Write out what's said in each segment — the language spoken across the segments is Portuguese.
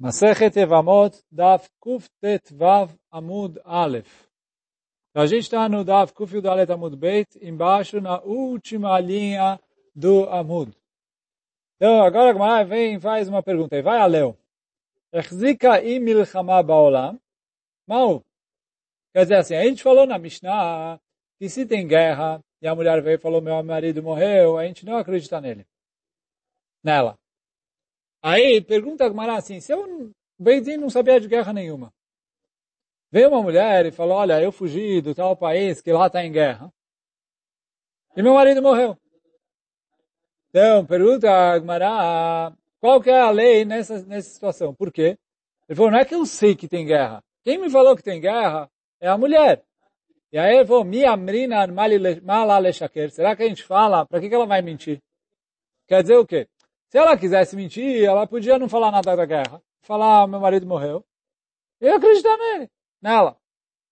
Masechet Evamot, Daf Kuf Tet Vav Amud Aleph. A gente está no Kuf Yud Alet Amud Beit, embaixo na última linha do Amud. Então, agora a Gemara vem e faz uma pergunta. E vai a Leo. Echzika im milchama baolam. Mal. Quer dizer assim, a gente falou na Mishnah que se tem guerra e a mulher veio e falou meu marido morreu, a gente não acredita nele. Nela. Aí pergunta a Gmará assim, se eu Beidin não sabia de guerra nenhuma. Veio uma mulher e falou, olha, eu fugi do tal país que lá está em guerra. E meu marido morreu. Então, pergunta a Gmará, qual que é a lei nessa, nessa situação? Por quê? Ele falou, não é que eu sei que tem guerra. Quem me falou que tem guerra é a mulher. E aí ele falou, mi amrina malaleshaker. Será que a gente fala, para que, que ela vai mentir? Quer dizer o quê? Se ela quisesse mentir, ela podia não falar nada da guerra. Falar, meu marido morreu. Eu acreditar nele, nela.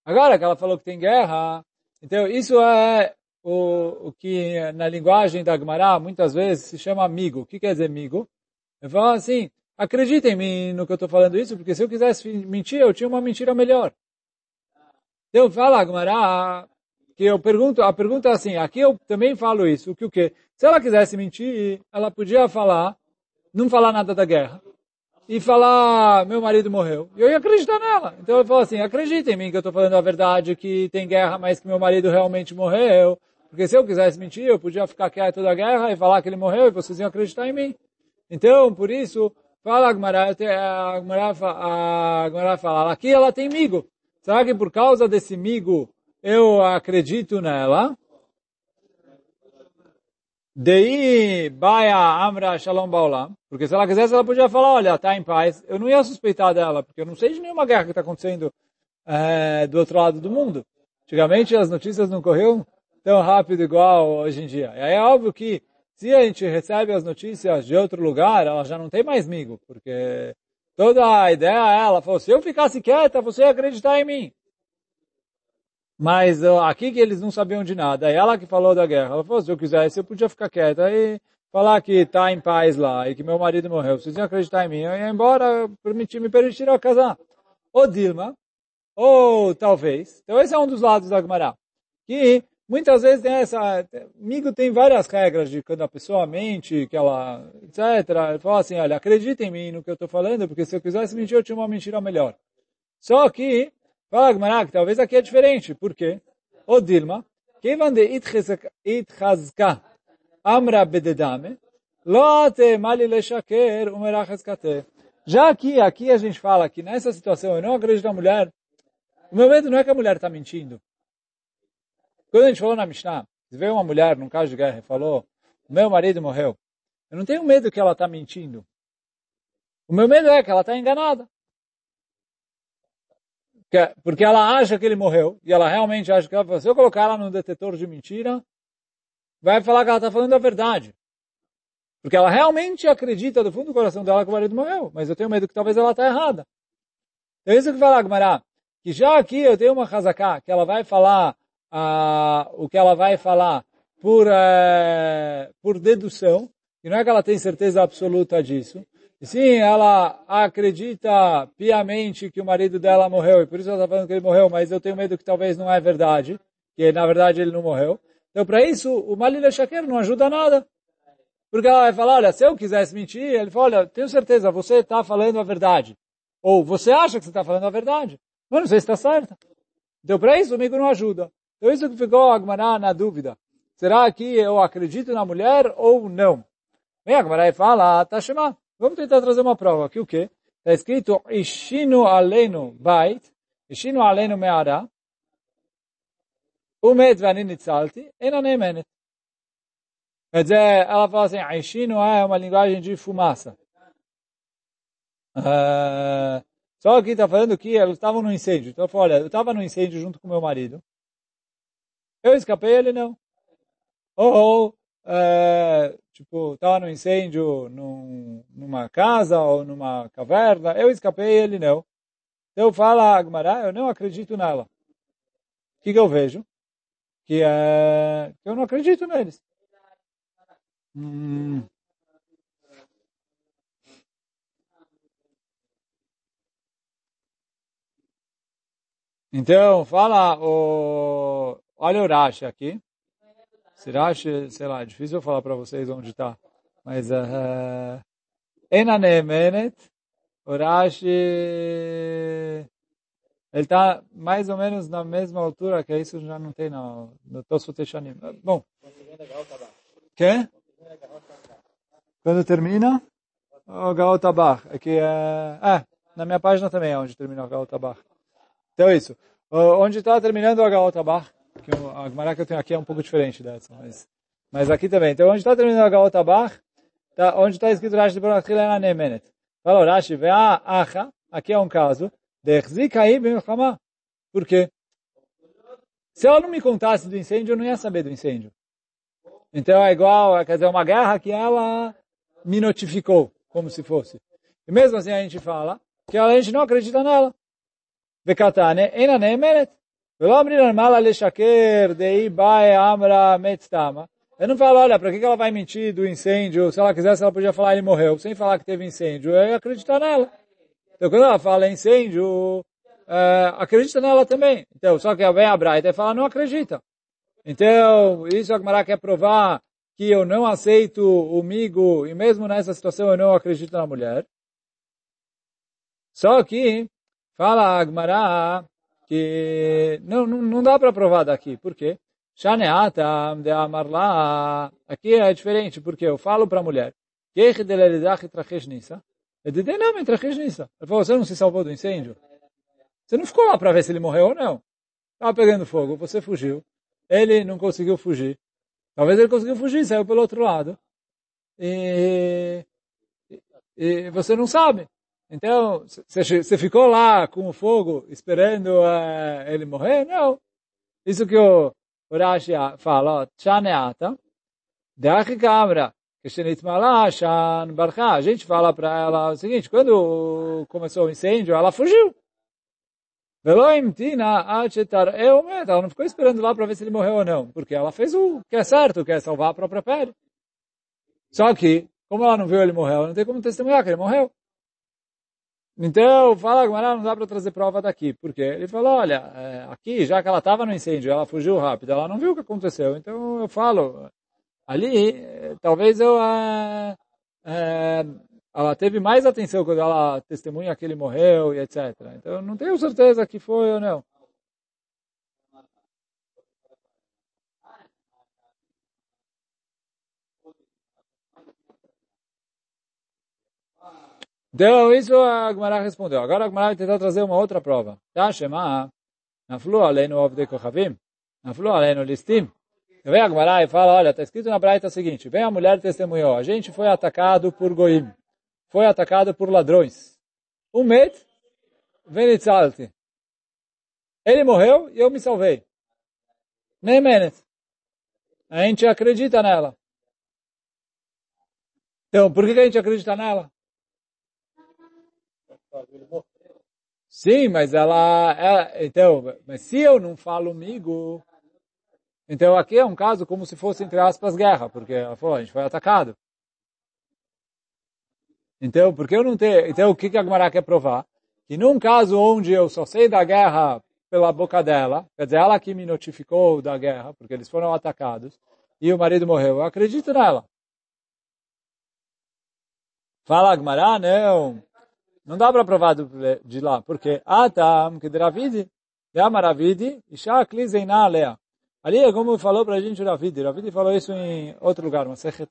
Agora que ela falou que tem guerra, então isso é o, o que na linguagem da Gemara muitas vezes se chama amigo. O que quer dizer amigo? Eu falo assim, acredita em mim no que eu estou falando isso, porque se eu quisesse mentir, eu tinha uma mentira melhor. Então fala Gemara que eu pergunto, a pergunta é assim, aqui eu também falo isso, que o quê? Se ela quisesse mentir, ela podia falar, não falar nada da guerra, e falar, meu marido morreu. E eu ia acreditar nela. Então eu falo assim, acredita em mim que eu estou falando a verdade, que tem guerra, mas que meu marido realmente morreu. Porque se eu quisesse mentir, eu podia ficar quieto da guerra e falar que ele morreu e vocês iam acreditar em mim. Então, por isso, fala a Gmará, a Gmará fala, aqui ela tem migo. Será que por causa desse migo eu acredito nela. Dei baia amra shalom baolam. Porque se ela quisesse, ela podia falar, olha, está em paz. Eu não ia suspeitar dela, porque eu não sei de nenhuma guerra que está acontecendo é, do outro lado do mundo. Antigamente as notícias não corriam tão rápido igual hoje em dia. E aí é óbvio que se a gente recebe as notícias de outro lugar, ela já não tem mais migo, porque toda a ideia é, ela falou, se eu ficasse quieta, você ia acreditar em mim. Mas aqui que eles não sabiam de nada. É ela que falou da guerra. Ela falou, se eu quisesse, eu podia ficar quieta e falar que está em paz lá e que meu marido morreu. Vocês iam acreditar em mim. Eu ia embora, permitir, me permitiram casar. Ou Dilma, ou talvez. Então esse é um dos lados da Gemara. Que muitas vezes tem essa... Amigo tem várias regras de quando a pessoa mente, que ela... etc. Ele fala assim, olha, acredita em mim no que eu estou falando, porque se eu quisesse mentir, eu tinha uma mentira melhor. Só que Fala Gmará que talvez aqui é diferente. Por quê? O Dilma, Kevan de itchazka amra bededame, lo te mali leshaker umerachazkate. Já aqui, aqui a gente fala que nessa situação eu não acredito na mulher. O meu medo não é que a mulher está mentindo. Quando a gente falou na Mishnah, se veio uma mulher num caso de guerra e falou, meu marido morreu, eu não tenho medo que ela está mentindo. O meu medo é que ela está enganada porque ela acha que ele morreu, e ela realmente acha que ela, se eu colocar ela num detetor de mentira, vai falar que ela está falando a verdade. Porque ela realmente acredita do fundo do coração dela que o marido morreu, mas eu tenho medo que talvez ela está errada. É isso que fala Agmará, que já aqui eu tenho uma razaká, que ela vai falar ah, o que ela vai falar por, eh, por dedução, e não é que ela tem certeza absoluta disso, sim, ela acredita piamente que o marido dela morreu, e por isso ela está falando que ele morreu, mas eu tenho medo que talvez não é verdade, que na verdade ele não morreu. Então, para isso, o Malila Shaker não ajuda nada. Porque ela vai falar, olha, se eu quisesse mentir, ele fala, olha, tenho certeza, você está falando a verdade. Ou você acha que você está falando a verdade. Mas não sei se está certa. Então, para isso, o amigo não ajuda. Então, isso que ficou Agmará na dúvida. Será que eu acredito na mulher ou não? Vem Agmará e fala, chamando. Vamos tentar trazer uma prova aqui, o quê? Está escrito, Ishinu alenu bait, Ishinu alenu me'ara, umet v'ani nitzalti, ena nemenet. Quer dizer, ela fala assim, Ishinu é uma linguagem de fumaça. Uh, só que está falando que eles estavam no incêndio. Então eu falei, olha, eu estava no incêndio junto com meu marido. Eu escapei, ele não. Ou, uh, Tipo, tá estava no incêndio num, numa casa ou numa caverna. Eu escapei, ele não. Então fala Agmará, eu não acredito nela. O que, que eu vejo? Que é... eu não acredito neles. Hum. Então, fala o... Olha o Rashi aqui. Esse Rashi, sei lá, é difícil eu falar para vocês onde está. Mas... Uh, Ena Neemenet, o Rashi... Ele está mais ou menos na mesma altura, que isso já não tem no, no Tosfot Eshanim. Bom. Que? Quando termina? O Gaotabach. Aqui é... é, na minha página também é onde termina o Gaotabach. Então é isso. Onde está terminando o Gaotabach, que a Gemara que eu tenho aqui é um pouco diferente dessa, mas, mas aqui também. Então onde está terminando o Gaotabach, tá, onde está escrito Rashi de Borachil é na Nemenet. Falou Rashi, vea acha, aqui é um caso, por quê? Se ela não me contasse do incêndio, eu não ia saber do incêndio. Então é igual, quer dizer, uma guerra que ela me notificou, como se fosse. E mesmo assim a gente fala que a gente não acredita nela. Vekatane, ena neemeret. Eu não falo, olha, para que ela vai mentir do incêndio? Se ela quisesse, ela podia falar, ele morreu, sem falar que teve incêndio. Eu ia acreditar nela. Então, quando ela fala incêndio, é, acredita nela também. Então, só que vem a Braita e fala, não acredita. Então, isso é a Gmará quer provar que eu não aceito o migo, e mesmo nessa situação eu não acredito na mulher. Só que, fala a Gmará, que não, não, não dá para provar daqui. Por quê? Shaneata de amarla. Aqui é diferente, porque eu falo para a mulher. Ele não, Ele falou, você não se salvou do incêndio? Você não ficou lá para ver se ele morreu ou não. Estava pegando fogo, você fugiu. Ele não conseguiu fugir. Talvez ele conseguiu fugir, saiu pelo outro lado. E, e você não sabe. Então, você ficou lá com o fogo esperando uh, ele morrer? Não. Isso que o Rashi fala, Chaneata, Deachi Kamra, a gente fala para ela o seguinte, quando começou o incêndio, ela fugiu. Ela não ficou esperando lá para ver se ele morreu ou não, porque ela fez o que é certo, que é salvar a própria pele. Só que, como ela não viu ele morrer, ela não tem como testemunhar que ele morreu. Então, fala Gamara, não dá para trazer prova daqui. Por quê? Ele falou, olha, é, aqui, já que ela estava no incêndio, ela fugiu rápido, ela não viu o que aconteceu. Então, eu falo, ali, talvez eu, é, é, ela teve mais atenção quando ela testemunha que ele morreu e etc. Então, não tenho certeza que foi ou não. Então, isso a Gmará respondeu. Agora a Gmará vai tentar trazer uma outra prova. Tá, Shema, naflu aleinu avdei kochavim, naflu aleinu listim. Vem a Gemara e fala, olha, está escrito na Braita o seguinte, vem a mulher testemunhou, a gente foi atacado por goim, foi atacado por ladrões. O met, venitzalti. Ele morreu e eu me salvei. Nem menos. A gente acredita nela. Então, por que a gente acredita nela? Sim, mas ela, ela, então, mas se eu não falo comigo, então aqui é um caso como se fosse, entre aspas, guerra, porque ela falou, a gente foi atacado. Então, porque eu não tenho... Então, o que, que a Gemara quer provar? Que num caso onde eu só sei da guerra pela boca dela, quer dizer, ela que me notificou da guerra, porque eles foram atacados, e o marido morreu, eu acredito nela. Fala a Gemara, não. Não dá para provar de lá, porque Atam, que de Ravidi, de Amaravidi, Isha Klizeina Alea. Ali é como falou para a gente o Ravidi. Ravidi falou isso em outro lugar, Masechet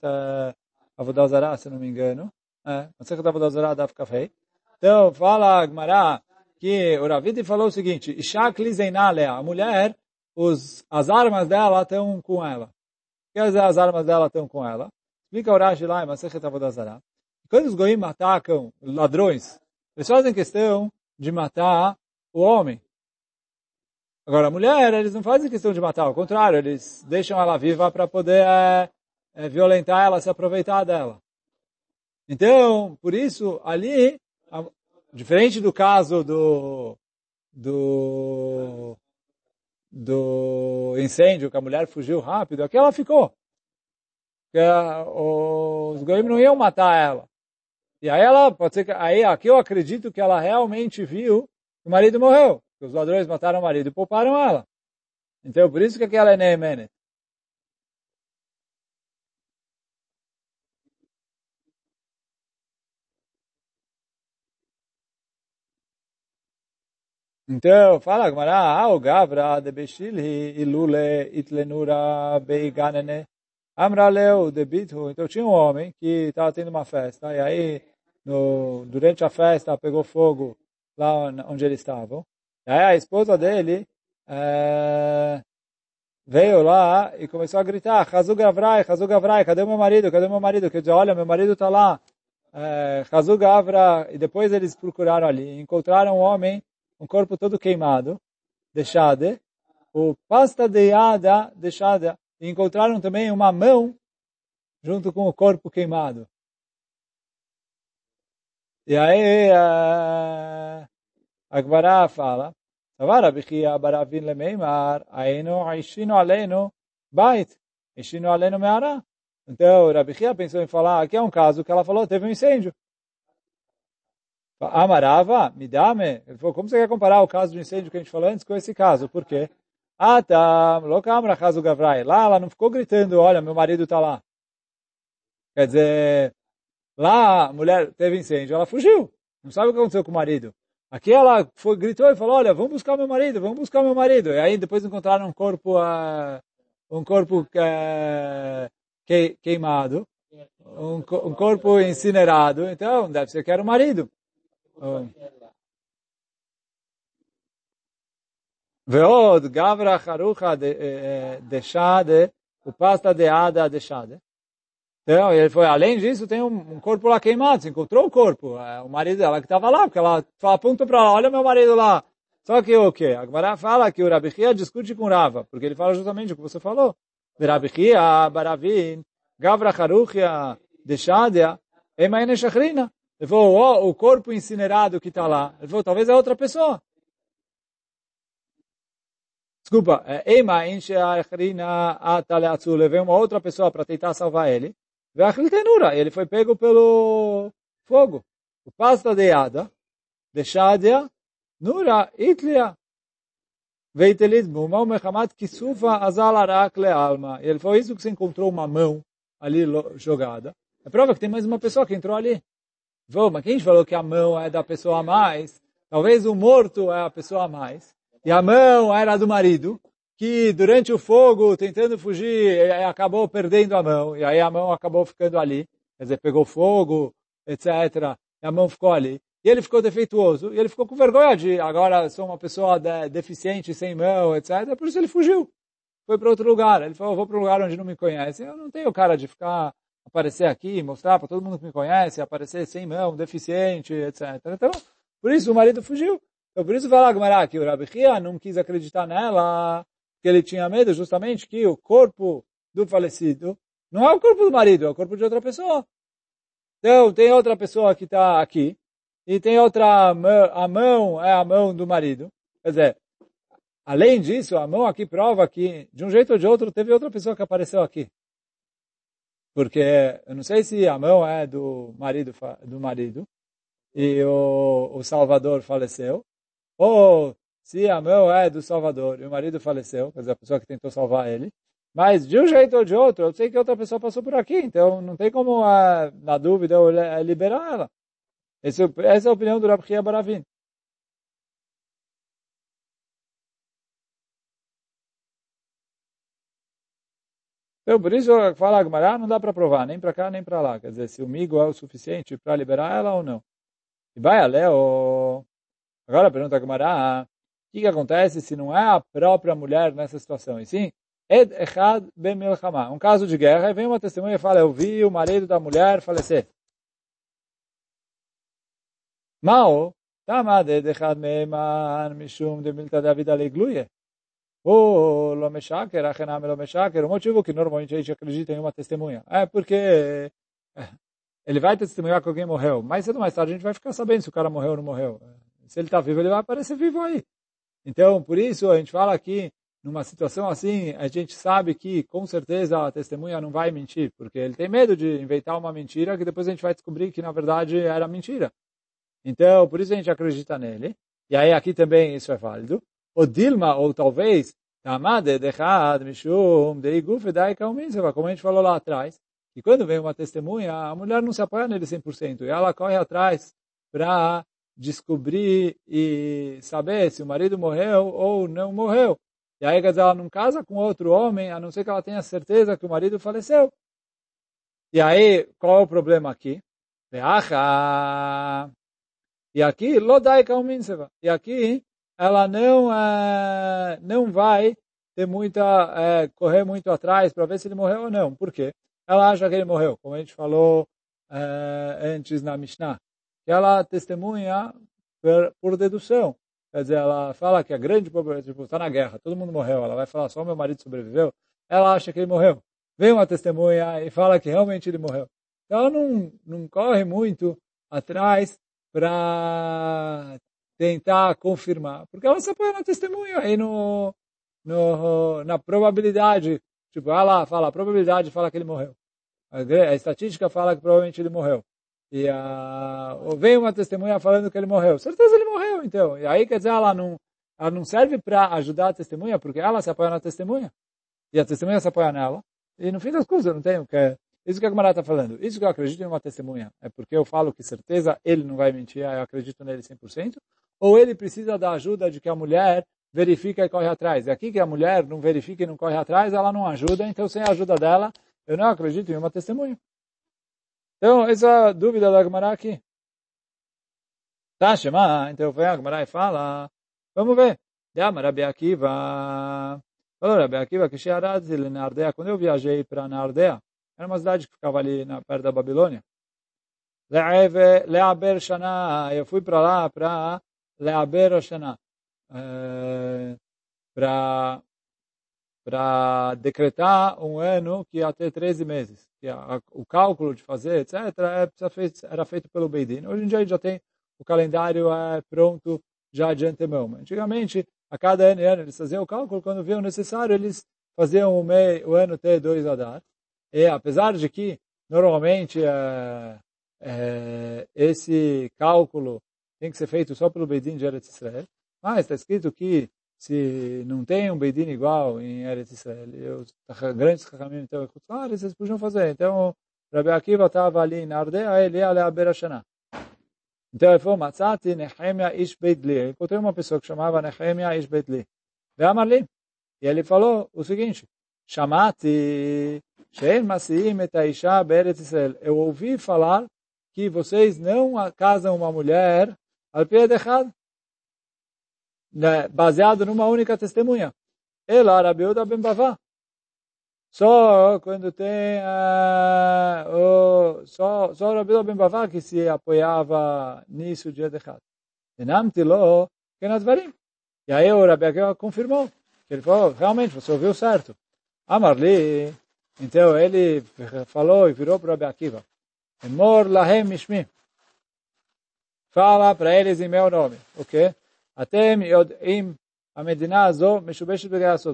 Avodazara, se não me engano. É, Masechet Avodazara da Kafei. Então, fala Agmará que o Ravidi falou o seguinte, Ishak Lizeinalea, a mulher, os, as armas dela estão com ela. Quer dizer, as armas dela estão com ela. Explica o Rashi lá em Masechet Avodazara. Quando os goim atacam ladrões, eles fazem questão de matar o homem. Agora, a mulher, eles não fazem questão de matar, ao contrário, eles deixam ela viva para poder é, é, violentar ela, se aproveitar dela. Então, por isso, ali, a, diferente do caso do, do, do incêndio, que a mulher fugiu rápido, aqui ela ficou. Porque os goim não iam matar ela. E aí ela, pode ser que, aí aqui eu acredito que ela realmente viu que o marido morreu. Os ladrões mataram o marido e pouparam ela. Então, por isso que aquela é Neemenet. Então, fala Gmará, ah, o Gavra de Beshilhi ilule itlenura beiganene amraleu de bithu. Então tinha um homem que estava tendo uma festa, e aí no, durante a festa pegou fogo lá onde eles estavam. Aí a esposa dele é, veio lá e começou a gritar, Hazug Avrai, Hazug Avrai, cadê meu marido, cadê meu marido? Quer dizer, olha, meu marido está lá. É, e depois eles procuraram ali, encontraram um homem um corpo todo queimado, deixado, o pasta de ada deixada, e encontraram também uma mão junto com o corpo queimado. E aí a, a Gbará fala, Tavara bichia baravin lemeimar, aino aishino aleno bait, aishino aleno meara. Então, Rabi Chia pensou em falar, aqui é um caso que ela falou, teve um incêndio. Amarava, midame. Ele falou, como você quer comparar o caso do incêndio que a gente falou antes com esse caso? Por quê? Ah, tá. Lokamra caso Gavrai. Lá ela não ficou gritando, olha, meu marido está lá. Quer dizer, lá a mulher teve incêndio, ela fugiu. Não sabe o que aconteceu com o marido. Aqui ela foi, gritou e falou, olha, vamos buscar meu marido, vamos buscar meu marido. E aí depois encontraram um corpo, uh, um corpo uh, que, queimado, um, um corpo incinerado. Então, deve ser que era o marido. ועוד גברא חרוכה דשade, o pasta de ada deixada. Então, ele foi, além disso, tem um, corpo lá queimado, se encontrou o corpo, é, o marido dela que estava lá, porque ela aponta para lá, olha meu marido lá. Só que o quê? A Gemara fala que o Rabi Chia discute com Rava, porque ele fala justamente o que você falou. Rabi Chia, Baravin, Gavra Haruchia, Deshadia, Emaine Shachrina. Ele falou, oh, o corpo incinerado que está lá. Ele falou, talvez é outra pessoa. Desculpa, é, Ema enche a echrina ataleatzu, levei uma outra pessoa para tentar salvar ele. Veachlitenura, ele foi pego pelo fogo. O pasta de Ada, de Shadia, Nura, Itlia. Veitelit buma, o mechamat kisufa azal arak alma. Ele foi isso que você encontrou uma mão ali jogada. É prova que tem mais uma pessoa que entrou ali. Vou, mas quem falou que a mão é da pessoa a mais? Talvez o morto é a pessoa a mais. E a mão era do marido, que durante o fogo, tentando fugir, acabou perdendo a mão. E aí a mão acabou ficando ali. Quer dizer, pegou fogo, etc. E a mão ficou ali. E ele ficou defeituoso. E ele ficou com vergonha de, agora sou uma pessoa deficiente, sem mão, etc. Por isso ele fugiu. Foi para outro lugar. Ele falou, vou para um lugar onde não me conhecem. Eu não tenho cara de ficar aparecer aqui, mostrar para todo mundo que me conhece, aparecer sem mão, deficiente, etc. Então, por isso o marido fugiu. Então, por isso fala Gmará que o Rabi Chia não quis acreditar nela, que ele tinha medo justamente que o corpo do falecido não é o corpo do marido, é o corpo de outra pessoa. Então, tem outra pessoa que está aqui, e tem outra, a mão é a mão do marido. Quer dizer, além disso, a mão aqui prova que, de um jeito ou de outro, teve outra pessoa que apareceu aqui porque eu não sei se a mão é do marido do marido e o, o Salvador faleceu, ou se a mão é do Salvador e o marido faleceu, quer dizer, a pessoa que tentou salvar ele, mas de um jeito ou de outro, eu sei que outra pessoa passou por aqui, então não tem como, na dúvida, eu liberar ela. Esse, essa é a opinião do Rabbi Baravin. Então, por isso, fala Agmará, não dá para provar, nem para cá, nem para lá. Quer dizer, se o migo é o suficiente para liberar ela ou não. E vai a Leo. Agora pergunta Agmará, que, que acontece se não é a própria mulher nessa situação? E sim, Ed Echad Ben. Um caso de guerra, e vem uma testemunha e fala, eu vi o marido da mulher falecer. Mao, Tamad Ed Echad Meiman Mishum de Milta David Alegluye ou Lomeshaker, Achename Lomeshaker, o motivo que normalmente a gente acredita em uma testemunha. É porque é, ele vai testemunhar que alguém morreu. Mais cedo ou mais tarde a gente vai ficar sabendo se o cara morreu ou não morreu. Se ele está vivo, ele vai aparecer vivo aí. Então, por isso, a gente fala que numa situação assim, a gente sabe que com certeza a testemunha não vai mentir, porque ele tem medo de inventar uma mentira que depois a gente vai descobrir que na verdade era mentira. Então, por isso a gente acredita nele. E aí aqui também isso é válido. O Dilma, ou talvez, Tamade como a gente falou lá atrás, que quando vem uma testemunha, a mulher não se apoia nele 100%, e ela corre atrás para descobrir e saber se o marido morreu ou não morreu. E aí, quer dizer, ela não casa com outro homem, a não ser que ela tenha certeza que o marido faleceu. E aí, qual é o problema aqui? E aqui, lodai kauminseva. E aqui, ela não, é, não vai ter muita, é, correr muito atrás para ver se ele morreu ou não. Por quê? Ela acha que ele morreu, como a gente falou é, antes na Mishnah. Que ela testemunha por, por, dedução. Quer dizer, ela fala que a grande população, tipo, está na guerra, todo mundo morreu. Ela vai falar, só meu marido sobreviveu. Ela acha que ele morreu. Vem uma testemunha e fala que realmente ele morreu. Então, ela não, não corre muito atrás para tentar confirmar, porque ela se apoia na testemunha e no, no, na probabilidade, tipo, ela fala, a probabilidade fala que ele morreu. A, a estatística fala que provavelmente ele morreu. E a, vem uma testemunha falando que ele morreu. Certeza ele morreu, então. E aí, quer dizer, ela não, ela não serve para ajudar a testemunha, porque ela se apoia na testemunha. E a testemunha se apoia nela. E no fim das contas, eu não tenho que... Isso que a Gamara está falando. Isso que eu acredito em uma testemunha. É porque eu falo que certeza ele não vai mentir, eu acredito nele 100% ou ele precisa da ajuda de que a mulher verifica e corre atrás. E aqui que a mulher não verifica e não corre atrás, ela não ajuda, então sem a ajuda dela, eu não acredito em uma testemunha. Então, essa dúvida da Gemara aqui. Tá, Shema, então vem a Gemara e fala, vamos ver. Dama Rabi Akiva, falou Rabi Akiva que Shearadzi Nardea, quando eu viajei para Nardea, era uma cidade que ficava ali na, perto da Babilônia, Leaber Shana, eu fui para lá para Leaber Oshana, para para decretar um ano que ia ter 13 meses. Que a, o cálculo de fazer, etc., é, era feito pelo Beidin. Hoje em dia já tem o calendário é pronto já de antemão. Antigamente, a cada ano, ano eles faziam o cálculo, quando viam necessário, eles faziam o, mei, o ano ter dois Adar. E apesar de que, normalmente, é, é, esse cálculo tem que ser feito só pelo Beidin de Eretz Israel. Mas está escrito que se não tem um Beidin igual em Eretz Israel, e os grandes Chachamim então ah, eles podiam fazer. Então, Rabbi Akiva estava ali em Ardea, ele ia a Berashana. Então ele falou, Matzati Nehemia Ish Beitli. Encontrei uma pessoa que chamava Nehemia Ish Beitli. Ve'amarli. E ele falou o seguinte, Chamati Shein Masiim et Aisha Beretz Israel. Eu ouvi falar que vocês não casam uma mulher al pé de né, baseado numa única testemunha. Ela, Rabiuda Ben Bavá. Só quando tem uh, o, só só Rabiuda Ben Bavá que se apoiava nisso de Edechad. Enamti lo kenadvarim. E aí o Rabi confirmou. Ele falou, realmente, você ouviu certo. Amarli. Então ele falou e virou para o Rabi Akiva. Emor lahem mishmi. Fala para eles em meu nome. O quê? Atem a Medina.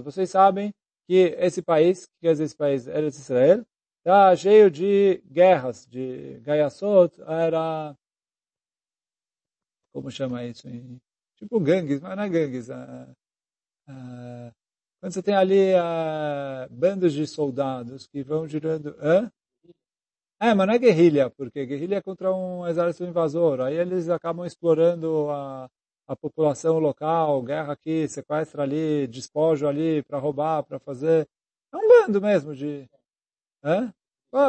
Vocês sabem que esse país, que é esse país, Eretz Israel, está cheio de guerras, de gaiasot, era... Como chama isso? Tipo gangues, mas não é gangues. Uh, uh, quando você tem ali uh, bandos de soldados que vão girando... Hã? É, mas não é guerrilha, porque guerrilha é contra um exército invasor. Aí eles acabam explorando a, a população local, guerra aqui, sequestra ali, despojo ali para roubar, para fazer. É um bando mesmo de... É?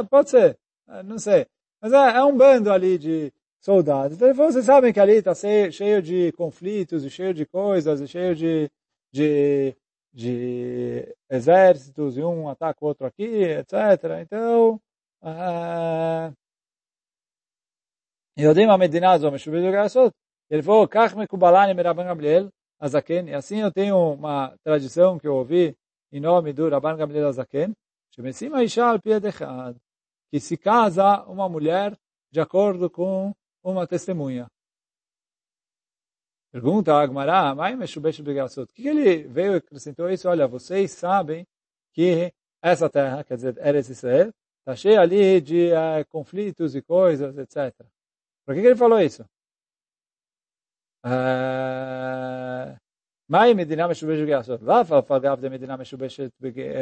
Pode ser, é, não sei. Mas é, é um bando ali de soldados. Então, vocês sabem que ali está cheio de conflitos, e cheio de coisas, e cheio de, de, de exércitos, e um ataca o outro aqui, etc. Então, יודעים המדינה הזו משובדת לעשות. ele falou, Kach mekubalani meraban Gabriel Azaken. E assim eu tenho uma tradição que eu ouvi em nome do Rabban Gabriel Azaken, que se casa uma mulher de acordo com uma testemunha. Pergunta a Agmará. O que ele veio e acrescentou isso? Olha, vocês sabem que essa terra, quer dizer, Eretz Israel, Está cheio ali de uh, conflitos e coisas, etc. Por que, que ele falou isso? Uh, מהי מדינה משובשת גייסות? ואף על פגב דמדינה משובשת,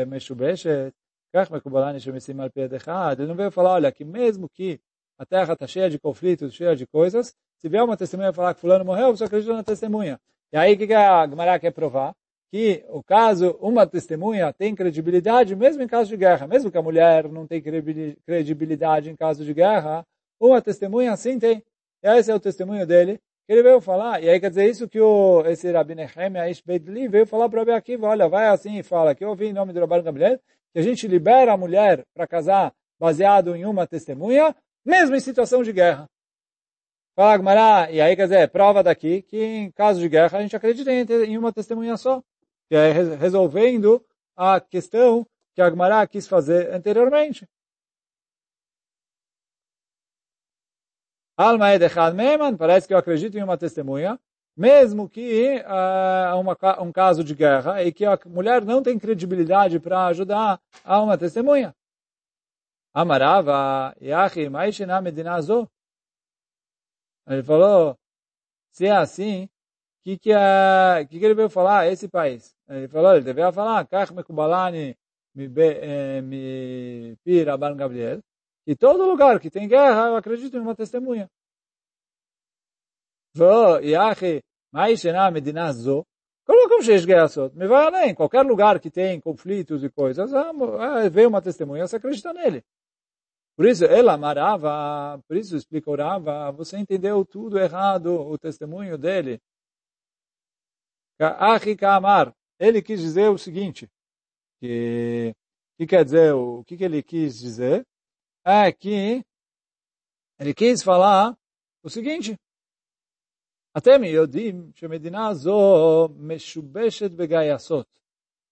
משובשת, כך מקובלני שמשים על פי יד אחד. Ele não veio falar, olha, que mesmo que a terra está cheia de conflitos, cheia de coisas, se vier uma testemunha falar que fulano morreu, você acredita na testemunha. E aí o que a Gemara quer provar? Que o caso, uma testemunha tem credibilidade mesmo em caso de guerra. Mesmo que a mulher não tem credibilidade em caso de guerra, uma testemunha sim tem. E esse é o testemunho dele. ele veio falar, e aí quer dizer isso que o, esse Rabi Nehemia Aish Beidli veio falar para Rabi Akiva, olha, vai assim e fala, que eu ouvi em nome do Rabban Gabriel, que a gente libera a mulher para casar baseado em uma testemunha, mesmo em situação de guerra. Fala Gmará, e aí quer dizer, prova daqui que em caso de guerra a gente acredita em uma testemunha só, que é resolvendo a questão que a Gmará quis fazer anteriormente. Alma Edechad Meman, parece que eu acredito em uma testemunha, mesmo que uh, um caso de guerra e que a mulher não tem credibilidade para ajudar a uma testemunha. Amarava, Yahi, Maishina Medinazo. Ele falou, se é assim, o que, que, é, que, que ele veio falar? Esse país. Ele falou, ele devia falar, Kach Mekubalani mi pi Rabban Gabriel, que todo lugar que tem guerra, eu acredito em uma testemunha. Colocam Sheish Geasot. Me vai além. Qualquer lugar que tem conflitos e coisas, veio uma testemunha, você acredita nele. Por isso, ela amarava, por isso explica orava, você entendeu tudo errado, o testemunho dele. Amar, ele quis dizer o seguinte, que, que quer dizer, o que, que ele quis dizer? É que ele quis falar o seguinte, אתם יודעים שמדינה זו משובשת בגייסות,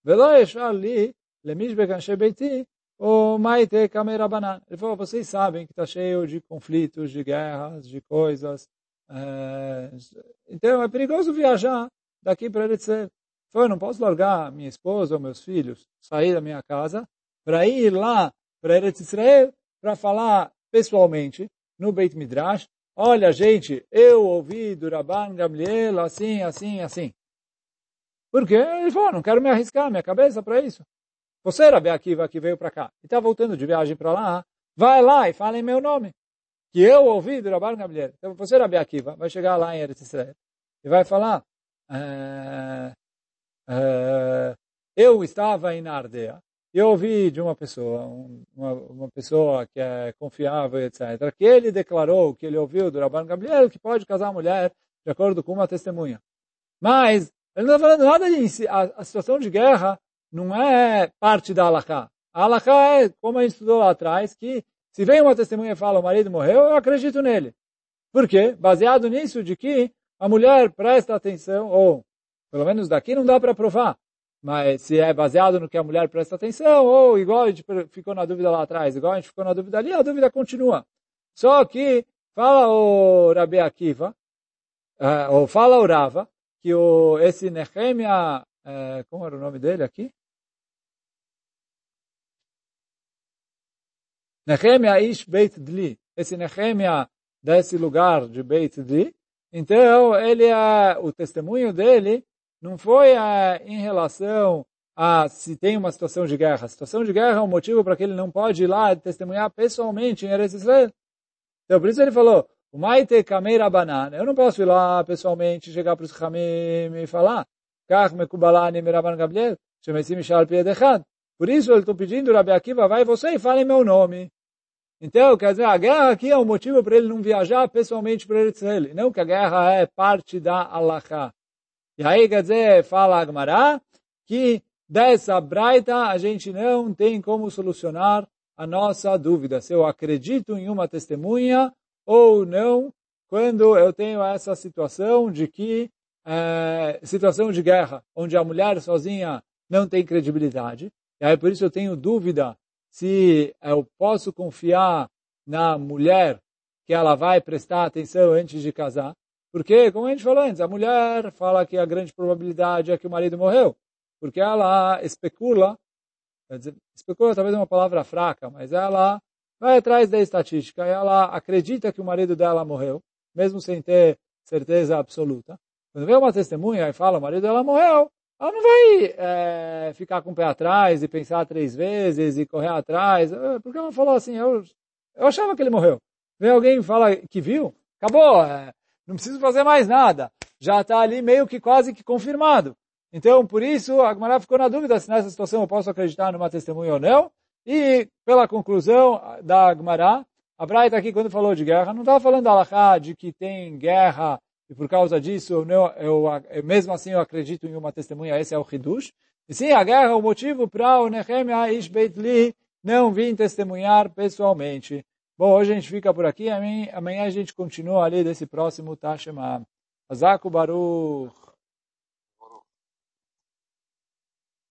ולא ישאר לי, למי שבגנשי ביתי, o Maite Kamerabanan. Ele falou, vocês sabem que está cheio de conflitos, de guerras, de coisas. É... Então é perigoso viajar daqui para Eretzel. Foi, eu não posso largar minha esposa ou meus filhos, sair da minha casa, para ir lá para Eretz Israel, para falar pessoalmente no Beit Midrash, olha gente, eu ouvi do Rabban Gamliel assim, assim, assim. Por quê? Ele falou, não quero me arriscar minha cabeça para isso. Você, Rabi Akiva, que veio para cá e está voltando de viagem para lá, vai lá e fala em meu nome. Que eu ouvi do Rabban Gamliel. Então, você, Rabi Akiva, vai chegar lá em Eretz Israel e vai falar é, é, eu estava em Ardea e eu ouvi de uma pessoa, uma, uma, pessoa que é confiável, etc., que ele declarou que ele ouviu do Rabban Gabriel que pode casar a mulher de acordo com uma testemunha. Mas ele não está falando nada de a, a situação de guerra não é parte da Alaká. A Alaká é, como a gente estudou lá atrás, que se vem uma testemunha e fala o marido morreu, eu acredito nele. Por quê? Baseado nisso de que a mulher presta atenção, ou pelo menos daqui não dá para provar, mas se é baseado no que a mulher presta atenção, ou igual a gente ficou na dúvida lá atrás, igual a gente ficou na dúvida ali, a dúvida continua. Só que fala o Rabi Akiva, uh, ou fala o Rava, que o, esse Nehemia, uh, como era o nome dele aqui? Nehemia ish Beit Dli. Esse Nehemia desse lugar de Beit Dli. Então, ele é, o testemunho dele não foi é, em relação a se tem uma situação de guerra. A situação de guerra é um motivo para que ele não pode ir lá testemunhar pessoalmente em Eretz Israel. Então, por isso ele falou, o Maite Kameira Banana. Eu não posso ir lá pessoalmente, chegar para os Hamim e falar. Por isso, eu estou pedindo, Rabi Akiva, vai você e fale meu nome. Então, quer dizer, a guerra aqui é um motivo para ele não viajar pessoalmente para Israel. Não que a guerra é parte da Allahá. E aí, quer dizer, fala Agmará, que dessa braita a gente não tem como solucionar a nossa dúvida. Se eu acredito em uma testemunha ou não, quando eu tenho essa situação de que, é, situação de guerra, onde a mulher sozinha não tem credibilidade. E aí, por isso eu tenho dúvida se eu posso confiar na mulher que ela vai prestar atenção antes de casar. Porque, como a gente falou antes, a mulher fala que a grande probabilidade é que o marido morreu. Porque ela especula, dizer, especula talvez é uma palavra fraca, mas ela vai atrás da estatística ela acredita que o marido dela morreu, mesmo sem ter certeza absoluta. Quando vem uma testemunha e fala, o marido dela morreu, ela não vai é, ficar com o pé atrás e pensar três vezes e correr atrás, eh, porque ela falou assim, eu, eu achava que ele morreu. Vem alguém e fala que viu, acabou, é, não preciso fazer mais nada. Já está ali meio que quase que confirmado. Então, por isso, a Gemara ficou na dúvida se nessa situação eu posso acreditar numa testemunha ou não. E, pela conclusão da Gemara, a Braita aqui, quando falou de guerra, não estava falando da Alahá, de que tem guerra e por causa disso, eu, eu, eu, mesmo assim eu acredito em uma testemunha, esse é o Hidush. E sim, a guerra é o motivo para o Nehemia Ish Beit Li não vir testemunhar pessoalmente. Bom, hoje a gente fica por aqui, amanhã a gente continua ali desse próximo Tashema. Azaku Baruch.